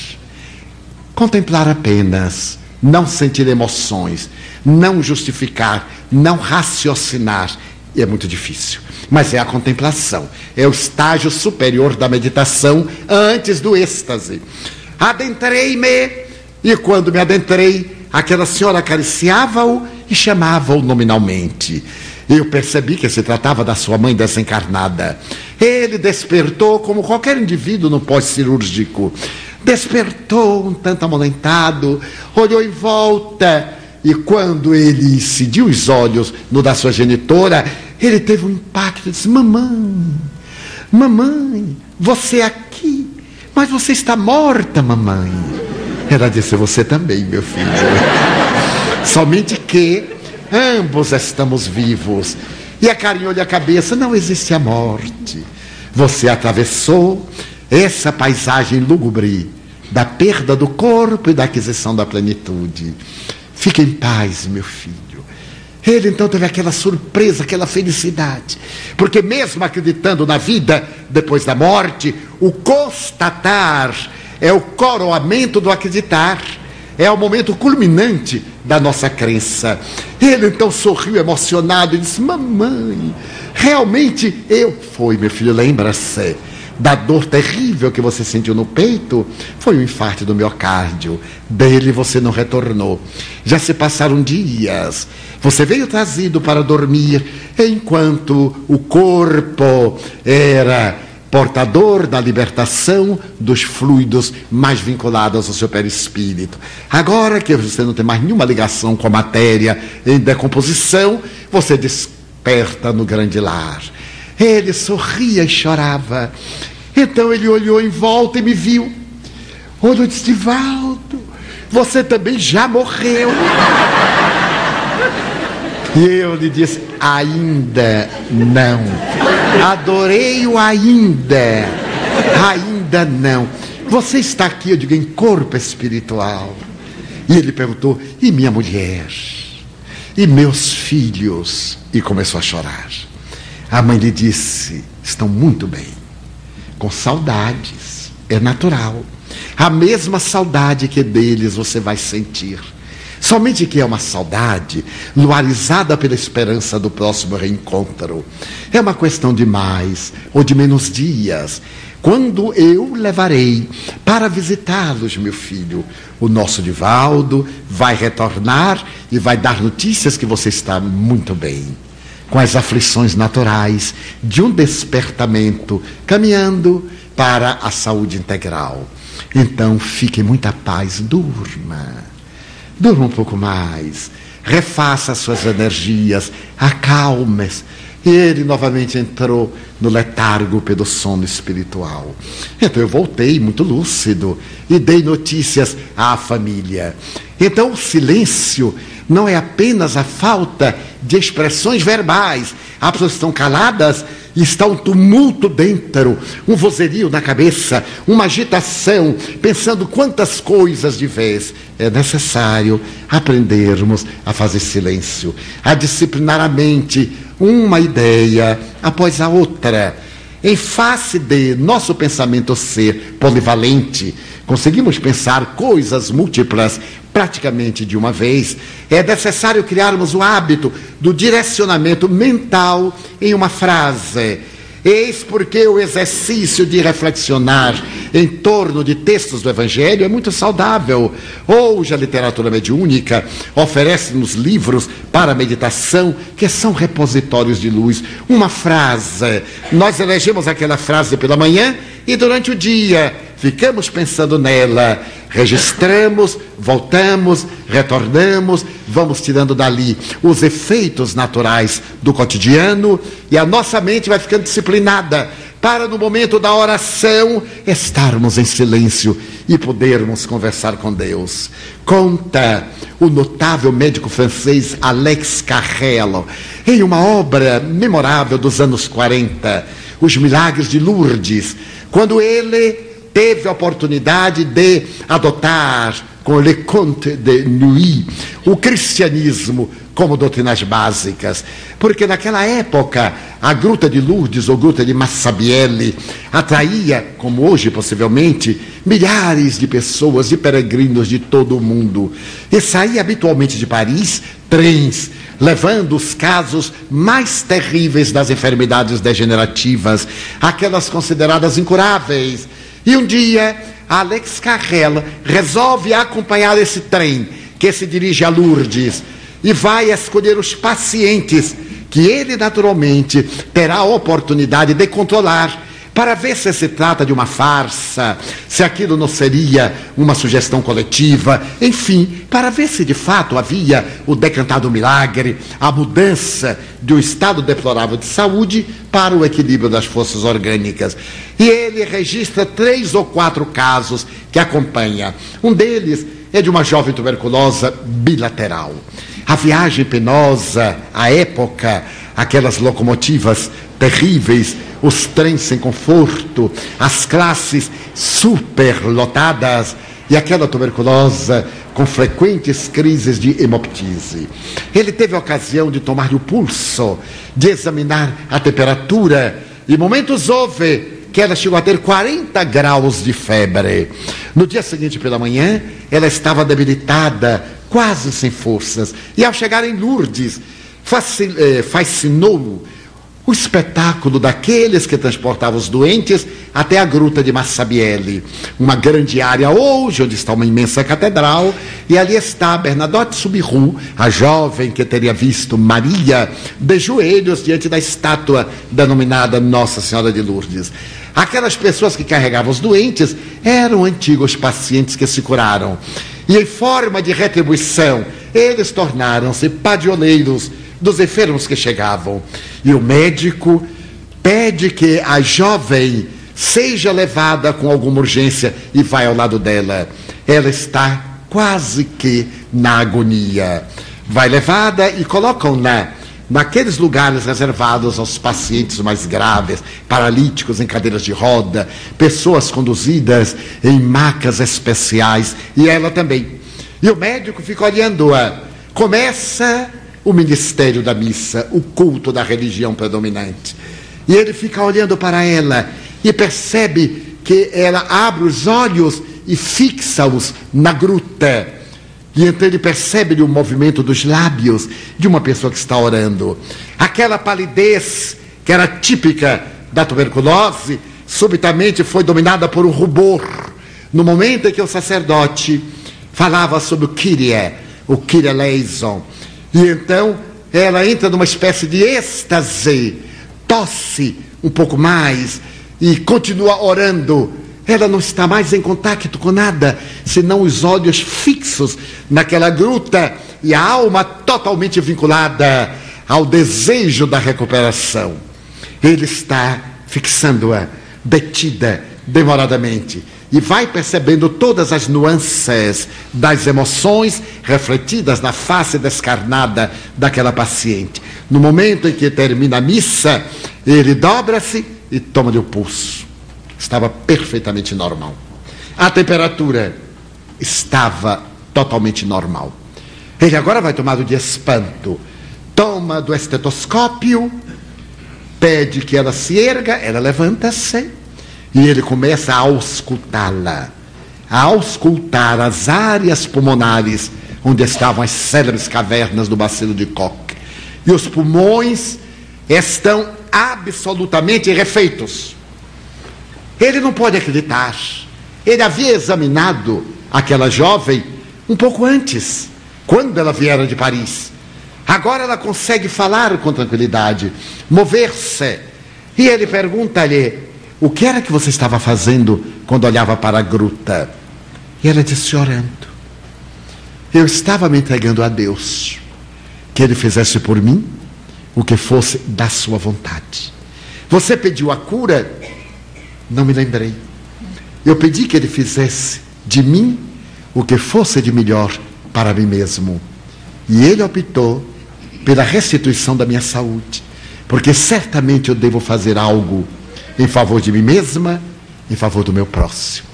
Contemplar apenas, não sentir emoções, não justificar, não raciocinar. E é muito difícil. Mas é a contemplação. É o estágio superior da meditação antes do êxtase. Adentrei-me, e quando me adentrei, aquela senhora acariciava-o e chamava-o nominalmente. Eu percebi que se tratava da sua mãe desencarnada. Ele despertou como qualquer indivíduo no pós-cirúrgico. Despertou um tanto amolentado, olhou em volta e quando ele incidiu os olhos no da sua genitora, ele teve um impacto. Disse: Mamãe, mamãe, você é aqui, mas você está morta, mamãe. Ela disse: Você também, meu filho. <laughs> Somente que ambos estamos vivos. E acarinhou-lhe a cabeça: Não existe a morte. Você atravessou essa paisagem lúgubre da perda do corpo e da aquisição da plenitude. Fique em paz, meu filho. Ele então teve aquela surpresa, aquela felicidade. Porque, mesmo acreditando na vida depois da morte, o constatar é o coroamento do acreditar. É o momento culminante da nossa crença. Ele então sorriu emocionado e disse: Mamãe, realmente eu. Foi, meu filho, lembra-se da dor terrível que você sentiu no peito foi um infarto do miocárdio. Dele você não retornou. Já se passaram dias. Você veio trazido para dormir enquanto o corpo era portador da libertação dos fluidos mais vinculados ao seu perispírito. Agora que você não tem mais nenhuma ligação com a matéria em decomposição, você desperta no grande lar. Ele sorria e chorava. Então ele olhou em volta e me viu. Olhou e disse: Valdo, você também já morreu. E eu lhe disse: ainda não. Adorei o ainda. Ainda não. Você está aqui, eu digo, em corpo espiritual. E ele perguntou: e minha mulher? E meus filhos? E começou a chorar. A mãe lhe disse: estão muito bem com saudades. É natural. A mesma saudade que deles você vai sentir. Somente que é uma saudade luarizada pela esperança do próximo reencontro. É uma questão de mais ou de menos dias. Quando eu levarei para visitá-los, meu filho, o nosso Divaldo vai retornar e vai dar notícias que você está muito bem com as aflições naturais de um despertamento, caminhando para a saúde integral. Então, fique muita paz, durma. Durma um pouco mais, refaça suas energias, acalme-se. E ele novamente entrou no letargo pelo sono espiritual. Então eu voltei muito lúcido e dei notícias à família. Então o silêncio não é apenas a falta de expressões verbais. As pessoas estão caladas e está um tumulto dentro, um vozerio na cabeça, uma agitação, pensando quantas coisas de vez. É necessário aprendermos a fazer silêncio, a disciplinar a mente, uma ideia após a outra. Em face de nosso pensamento ser polivalente, conseguimos pensar coisas múltiplas praticamente de uma vez, é necessário criarmos o hábito do direcionamento mental em uma frase. Eis porque o exercício de reflexionar em torno de textos do Evangelho é muito saudável. Hoje a literatura mediúnica oferece-nos livros para meditação que são repositórios de luz. Uma frase, nós elegemos aquela frase pela manhã e durante o dia ficamos pensando nela, registramos, voltamos, retornamos, vamos tirando dali os efeitos naturais do cotidiano e a nossa mente vai ficando disciplinada para no momento da oração estarmos em silêncio e podermos conversar com Deus. Conta o notável médico francês Alex Carrel, em uma obra memorável dos anos 40, Os Milagres de Lourdes, quando ele teve a oportunidade de adotar com Le Conte de Nuit o cristianismo como doutrinas básicas, porque naquela época a Gruta de Lourdes ou Gruta de Massabielle atraía, como hoje possivelmente, milhares de pessoas, de peregrinos de todo o mundo. E saía habitualmente de Paris trens levando os casos mais terríveis das enfermidades degenerativas, aquelas consideradas incuráveis. E um dia, Alex Carrel resolve acompanhar esse trem que se dirige a Lourdes e vai escolher os pacientes que ele naturalmente terá a oportunidade de controlar para ver se se trata de uma farsa, se aquilo não seria uma sugestão coletiva, enfim, para ver se de fato havia o decantado milagre, a mudança de um estado deplorável de saúde para o equilíbrio das forças orgânicas. E ele registra três ou quatro casos que acompanha. Um deles é de uma jovem tuberculosa bilateral. A viagem penosa, a época, aquelas locomotivas terríveis, os trens sem conforto, as classes superlotadas e aquela tuberculosa com frequentes crises de hemoptise. Ele teve a ocasião de tomar o pulso, de examinar a temperatura e momentos houve que ela chegou a ter 40 graus de febre. No dia seguinte pela manhã, ela estava debilitada, quase sem forças. E ao chegar em Lourdes, eh, fascinou o espetáculo daqueles que transportavam os doentes até a gruta de Massabielle, uma grande área hoje onde está uma imensa catedral, e ali está Bernadotte Subiru, a jovem que teria visto Maria de joelhos diante da estátua denominada Nossa Senhora de Lourdes. Aquelas pessoas que carregavam os doentes eram antigos pacientes que se curaram. E em forma de retribuição, eles tornaram-se padioleiros dos enfermos que chegavam. E o médico pede que a jovem seja levada com alguma urgência e vai ao lado dela. Ela está quase que na agonia. Vai levada e colocam-na naqueles lugares reservados aos pacientes mais graves, paralíticos em cadeiras de roda, pessoas conduzidas em macas especiais, e ela também. E o médico fica olhando-a. Começa o ministério da missa, o culto da religião predominante. E ele fica olhando para ela e percebe que ela abre os olhos e fixa-os na gruta e então ele percebe o movimento dos lábios de uma pessoa que está orando. Aquela palidez que era típica da tuberculose, subitamente foi dominada por um rubor. No momento em que o sacerdote falava sobre o Kyrie, o Kyrie eleison, e então ela entra numa espécie de êxtase, tosse um pouco mais e continua orando ela não está mais em contato com nada, senão os olhos fixos naquela gruta e a alma totalmente vinculada ao desejo da recuperação. Ele está fixando-a, detida, demoradamente, e vai percebendo todas as nuances das emoções refletidas na face descarnada daquela paciente. No momento em que termina a missa, ele dobra-se e toma-lhe o pulso estava perfeitamente normal. A temperatura estava totalmente normal. Ele agora vai tomar o de espanto. Toma do estetoscópio, pede que ela se erga, ela levanta-se e ele começa a auscultá-la, a auscultar as áreas pulmonares onde estavam as célebres cavernas do bacilo de Koch. E os pulmões estão absolutamente refeitos. Ele não pode acreditar. Ele havia examinado aquela jovem um pouco antes, quando ela viera de Paris. Agora ela consegue falar com tranquilidade, mover-se. E ele pergunta-lhe: O que era que você estava fazendo quando olhava para a gruta? E ela disse: Orando. Eu estava me entregando a Deus, que Ele fizesse por mim o que fosse da sua vontade. Você pediu a cura não me lembrei. Eu pedi que ele fizesse de mim o que fosse de melhor para mim mesmo. E ele optou pela restituição da minha saúde, porque certamente eu devo fazer algo em favor de mim mesma, em favor do meu próximo.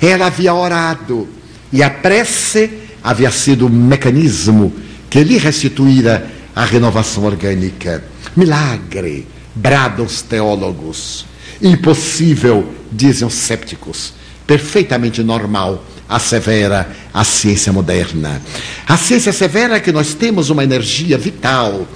Ela havia orado e a prece havia sido o mecanismo que lhe restituíra a renovação orgânica. Milagre, bradam os teólogos. Impossível, dizem os sépticos. Perfeitamente normal, assevera a ciência moderna. A ciência assevera que nós temos uma energia vital.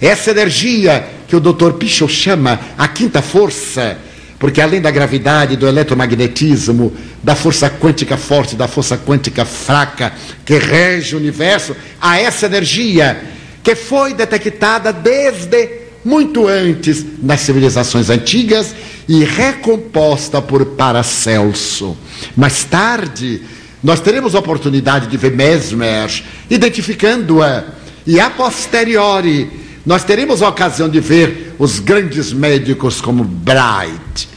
Essa energia que o Dr. Pichot chama a quinta força, porque além da gravidade, do eletromagnetismo, da força quântica forte, da força quântica fraca que rege o universo, há essa energia que foi detectada desde muito antes nas civilizações antigas e recomposta por Paracelso. Mais tarde, nós teremos a oportunidade de ver Mesmer identificando-a e a posteriori nós teremos a ocasião de ver os grandes médicos como Bright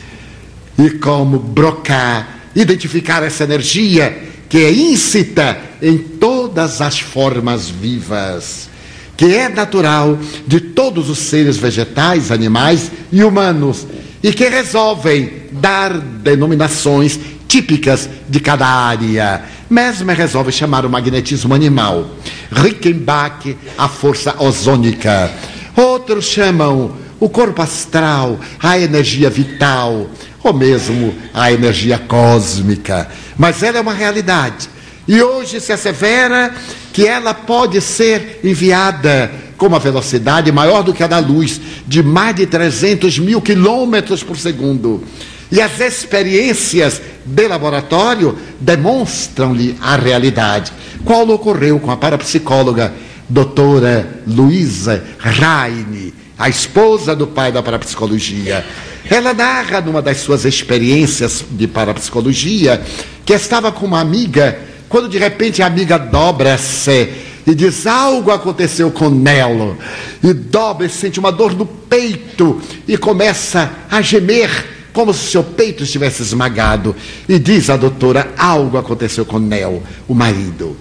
e como Broca identificar essa energia que é íncita em todas as formas vivas, que é natural de todos os seres vegetais, animais e humanos, e que resolvem dar denominações típicas de cada área. Mesmer resolve chamar o magnetismo animal. Rickenbach, a força ozônica. Outros chamam o corpo astral, a energia vital, ou mesmo a energia cósmica. Mas ela é uma realidade. E hoje se assevera que ela pode ser enviada com uma velocidade maior do que a da luz, de mais de 300 mil quilômetros por segundo. E as experiências de laboratório demonstram-lhe a realidade. Qual ocorreu com a parapsicóloga doutora Luísa Raine, a esposa do pai da parapsicologia. Ela narra numa das suas experiências de parapsicologia que estava com uma amiga, quando de repente a amiga dobra-se e diz: Algo aconteceu com Nelo. E dobra e sente uma dor no peito e começa a gemer como se seu peito estivesse esmagado. E diz a doutora: algo aconteceu com Nel, o marido.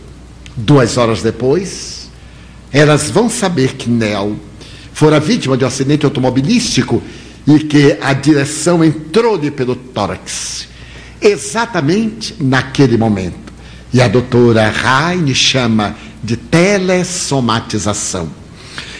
Duas horas depois, elas vão saber que Nel fora vítima de um acidente automobilístico e que a direção entrou-lhe pelo tórax. Exatamente naquele momento. E a doutora Raine chama de telesomatização.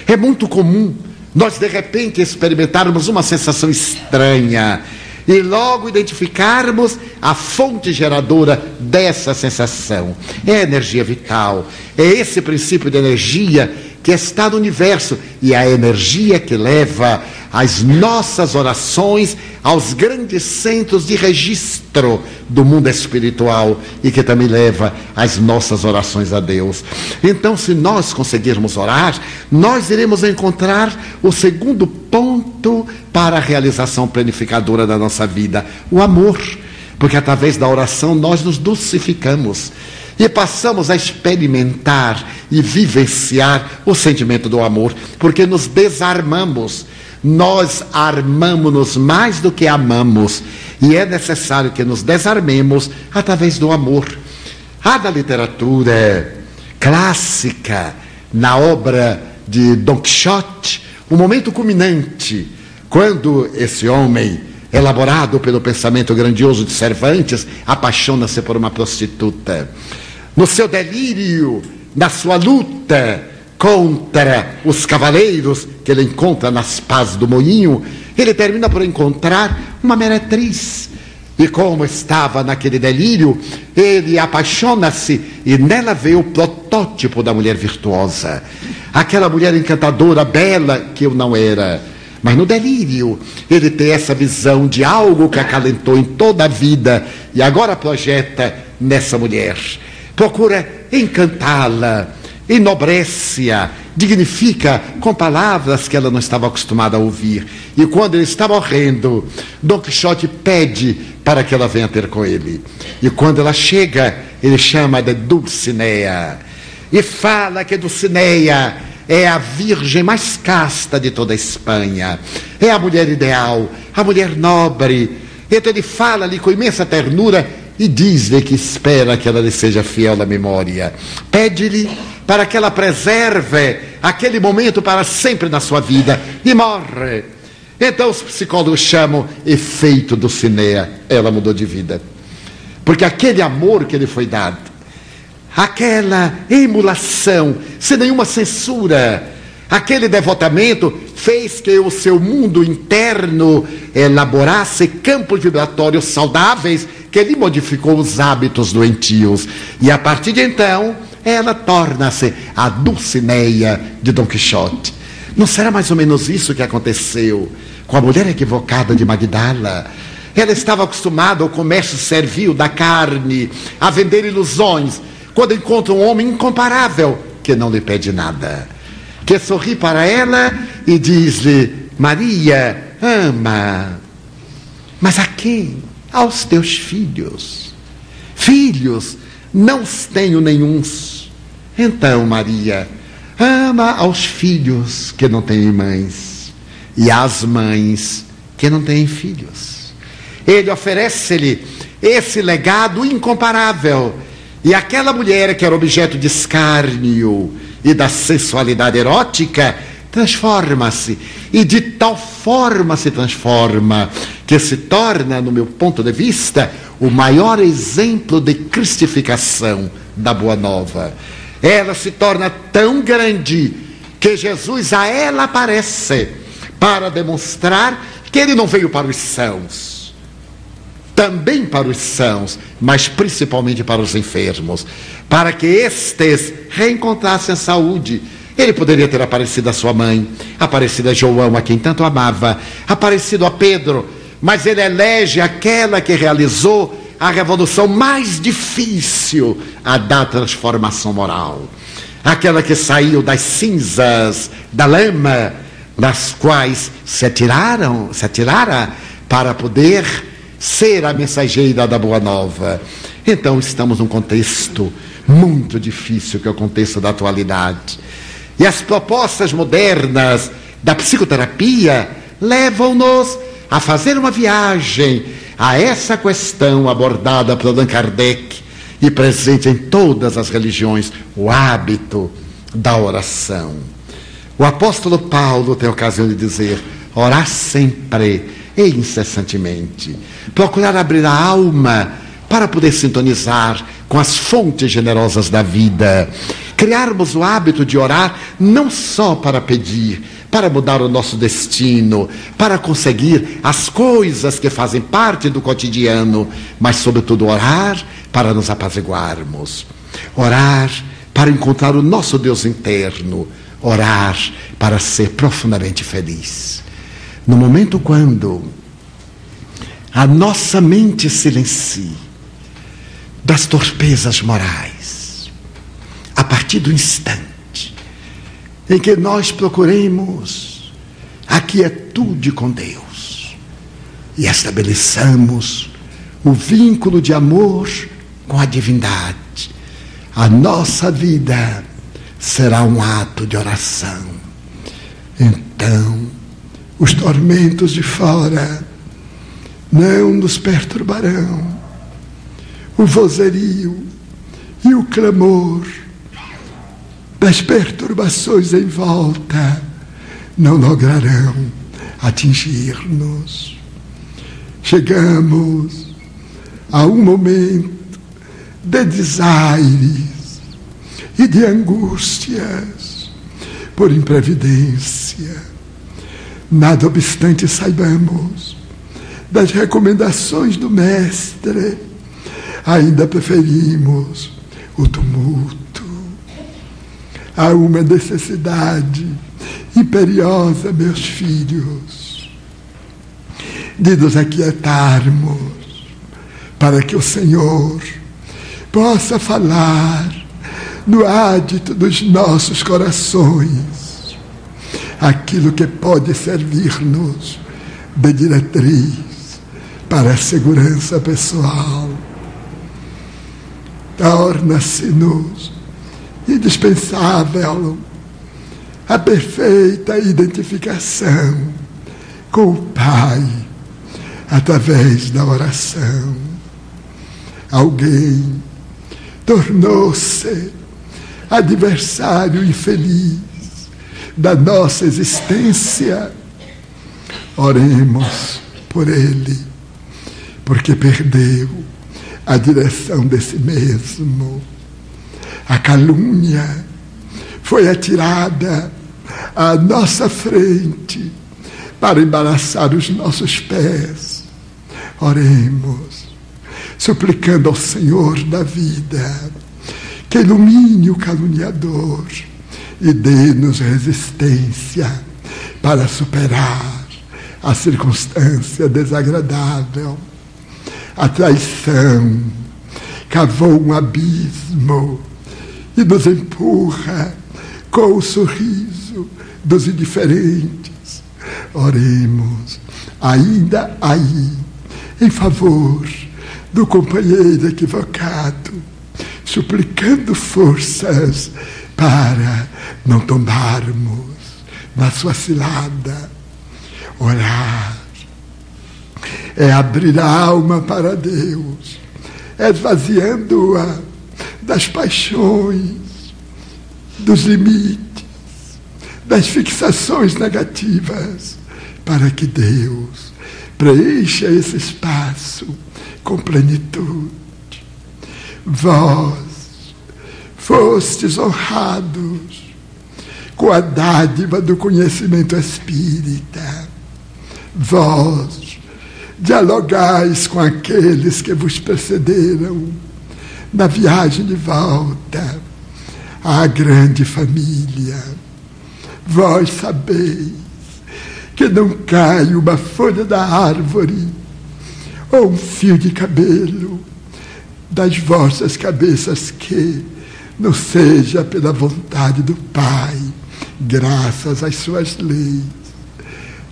É muito comum nós de repente experimentarmos uma sensação estranha e logo identificarmos a fonte geradora dessa sensação. É a energia vital, é esse princípio de energia que está no universo e a energia que leva as nossas orações aos grandes centros de registro do mundo espiritual e que também leva as nossas orações a Deus. Então, se nós conseguirmos orar, nós iremos encontrar o segundo ponto para a realização planificadora da nossa vida: o amor. Porque através da oração nós nos dulcificamos e passamos a experimentar e vivenciar o sentimento do amor, porque nos desarmamos nós armamos-nos mais do que amamos, e é necessário que nos desarmemos através do amor. Há da literatura clássica, na obra de Don Quixote, um momento culminante, quando esse homem, elaborado pelo pensamento grandioso de Cervantes, apaixona-se por uma prostituta. No seu delírio, na sua luta, contra os cavaleiros que ele encontra nas pás do moinho, ele termina por encontrar uma meretriz. E como estava naquele delírio, ele apaixona-se e nela vê o protótipo da mulher virtuosa. Aquela mulher encantadora, bela, que eu não era. Mas no delírio, ele tem essa visão de algo que acalentou em toda a vida e agora projeta nessa mulher. Procura encantá-la, enobrece-a, dignifica com palavras que ela não estava acostumada a ouvir. E quando ele está morrendo, Dom Quixote pede para que ela venha ter com ele. E quando ela chega, ele chama de Dulcinea. E fala que Dulcinea é a virgem mais casta de toda a Espanha. É a mulher ideal, a mulher nobre, Então ele fala-lhe com imensa ternura e diz-lhe que espera que ela lhe seja fiel na memória. Pede-lhe para que ela preserve aquele momento para sempre na sua vida e morre. Então os psicólogos chamam efeito do Cinea. Ela mudou de vida. Porque aquele amor que lhe foi dado, aquela emulação, sem nenhuma censura, aquele devotamento fez que o seu mundo interno elaborasse campos vibratórios saudáveis que lhe modificou os hábitos doentios. E a partir de então, ela torna-se a Dulcineia de Dom Quixote. Não será mais ou menos isso que aconteceu com a mulher equivocada de Magdala? Ela estava acostumada ao comércio servil da carne, a vender ilusões, quando encontra um homem incomparável que não lhe pede nada, que sorri para ela e diz-lhe: Maria, ama. Mas a quem? Aos teus filhos. Filhos, não tenho nenhuns. Então, Maria, ama aos filhos que não têm mães e às mães que não têm filhos. Ele oferece-lhe esse legado incomparável. E aquela mulher que era objeto de escárnio e da sensualidade erótica transforma-se e de tal forma se transforma que se torna, no meu ponto de vista, o maior exemplo de cristificação da Boa Nova. Ela se torna tão grande que Jesus a ela aparece para demonstrar que ele não veio para os sãos, também para os sãos, mas principalmente para os enfermos, para que estes reencontrassem a saúde. Ele poderia ter aparecido a sua mãe, aparecido a João, a quem tanto amava, aparecido a Pedro, mas ele elege aquela que realizou a revolução mais difícil a da transformação moral. Aquela que saiu das cinzas, da lama, das quais se atiraram, se atirara para poder ser a mensageira da boa nova. Então estamos num contexto muito difícil, que é o contexto da atualidade. E as propostas modernas da psicoterapia levam-nos a fazer uma viagem a essa questão abordada por Allan Kardec e presente em todas as religiões, o hábito da oração. O apóstolo Paulo tem ocasião de dizer: orar sempre e incessantemente, procurar abrir a alma para poder sintonizar com as fontes generosas da vida, criarmos o hábito de orar não só para pedir, para mudar o nosso destino, para conseguir as coisas que fazem parte do cotidiano, mas, sobretudo, orar para nos apaziguarmos, orar para encontrar o nosso Deus interno, orar para ser profundamente feliz. No momento quando a nossa mente silencia das torpezas morais, a partir do instante em que nós procuremos a quietude com Deus e estabeleçamos o vínculo de amor com a divindade. A nossa vida será um ato de oração. Então, os tormentos de fora não nos perturbarão. O vozerio e o clamor das perturbações em volta não lograrão atingir-nos. Chegamos a um momento de desaires e de angústias por imprevidência. Nada obstante, saibamos das recomendações do Mestre, ainda preferimos o tumulto há uma necessidade imperiosa, meus filhos, de nos aquietarmos para que o Senhor possa falar no ádito dos nossos corações aquilo que pode servir-nos de diretriz para a segurança pessoal. Torna-se-nos indispensável a perfeita identificação com o Pai, através da oração. Alguém tornou-se adversário infeliz da nossa existência. Oremos por ele, porque perdeu a direção de si mesmo. A calúnia foi atirada à nossa frente para embaraçar os nossos pés. Oremos, suplicando ao Senhor da vida que ilumine o caluniador e dê-nos resistência para superar a circunstância desagradável. A traição cavou um abismo e nos empurra com o sorriso dos indiferentes. Oremos ainda aí em favor do companheiro equivocado, suplicando forças para não tomarmos na sua cilada. Orar é abrir a alma para Deus, é esvaziando-a das paixões, dos limites, das fixações negativas, para que Deus preencha esse espaço com plenitude. Vós fostes honrados com a dádiva do conhecimento espírita. Vós dialogais com aqueles que vos precederam na viagem de volta à grande família. Vós sabeis que não cai uma folha da árvore ou um fio de cabelo das vossas cabeças que não seja pela vontade do Pai, graças às suas leis.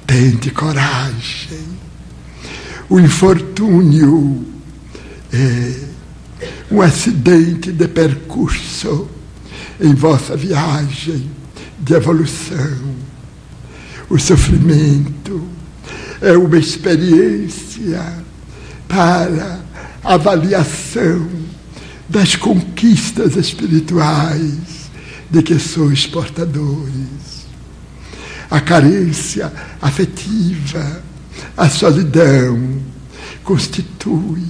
Tente coragem. O infortúnio é um acidente de percurso em vossa viagem de evolução. O sofrimento é uma experiência para avaliação das conquistas espirituais de que sois portadores. A carência afetiva, a solidão, constitui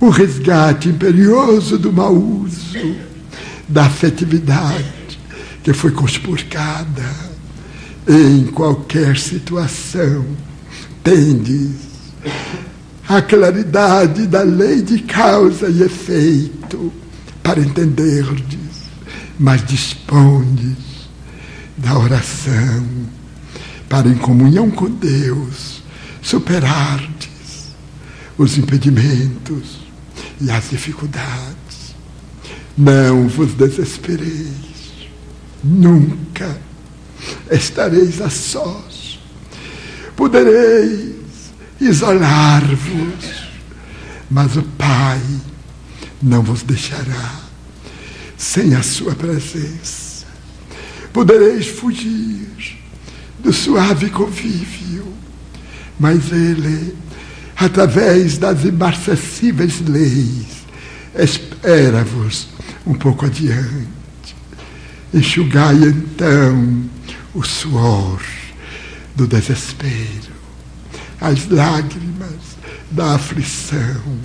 o resgate imperioso do mau uso da afetividade que foi conspurcada em qualquer situação. Tendes a claridade da lei de causa e efeito para entenderdes, mas dispondes da oração para, em comunhão com Deus, superardes os impedimentos e as dificuldades. Não vos desespereis, nunca estareis a sós. Podereis isolar-vos, mas o Pai não vos deixará sem a sua presença. Podereis fugir do suave convívio, mas Ele, através das imarcessíveis leis, espera-vos um pouco adiante. Enxugai então o suor do desespero as lágrimas da aflição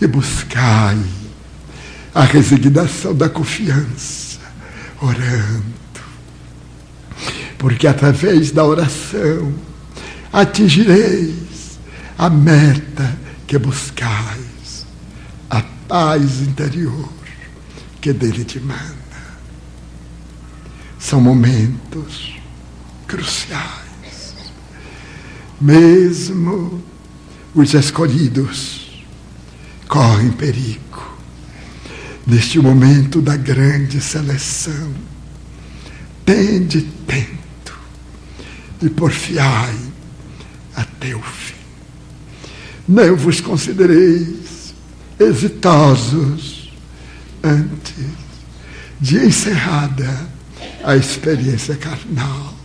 e buscai a resignação da confiança, orando. Porque através da oração atingireis a meta que buscais, a paz interior que dele te manda. São momentos cruciais mesmo os escolhidos correm perigo neste momento da grande seleção. Tende tento e porfiai até o fim. Não vos considereis exitosos antes de encerrada a experiência carnal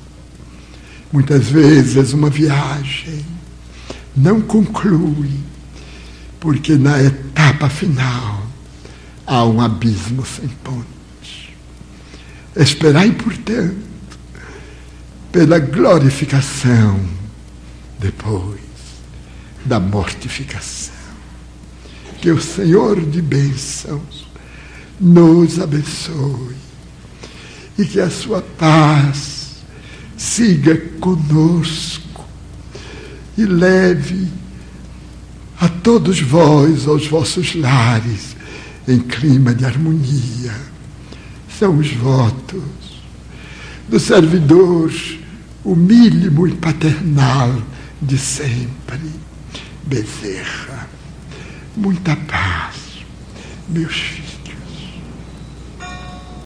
Muitas vezes uma viagem não conclui, porque na etapa final há um abismo sem ponte. Esperai, portanto, pela glorificação depois da mortificação. Que o Senhor de bênçãos nos abençoe e que a sua paz siga conosco e leve a todos vós aos vossos lares em clima de harmonia. São os votos do servidor humílimo e paternal de sempre, Bezerra. Muita paz, meus filhos.